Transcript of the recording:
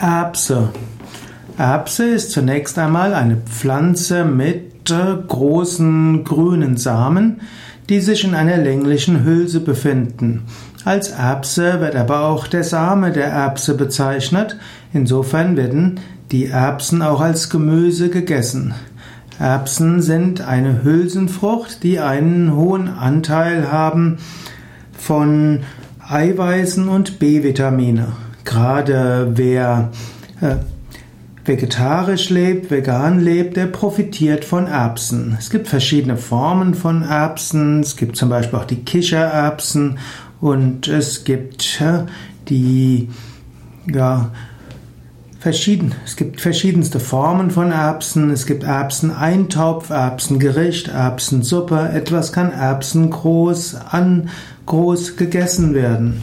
Erbse. Erbse ist zunächst einmal eine Pflanze mit äh, großen grünen Samen, die sich in einer länglichen Hülse befinden. Als Erbse wird aber auch der Same der Erbse bezeichnet. Insofern werden die Erbsen auch als Gemüse gegessen. Erbsen sind eine Hülsenfrucht, die einen hohen Anteil haben von Eiweißen und B-Vitamine. Gerade wer äh, vegetarisch lebt, vegan lebt, der profitiert von Erbsen. Es gibt verschiedene Formen von Erbsen. Es gibt zum Beispiel auch die Kichererbsen und es gibt äh, die ja, verschieden, es gibt verschiedenste Formen von Erbsen. Es gibt Erbseneintopf, Erbsengericht, Erbsensuppe. Etwas kann Erbsen groß an groß gegessen werden.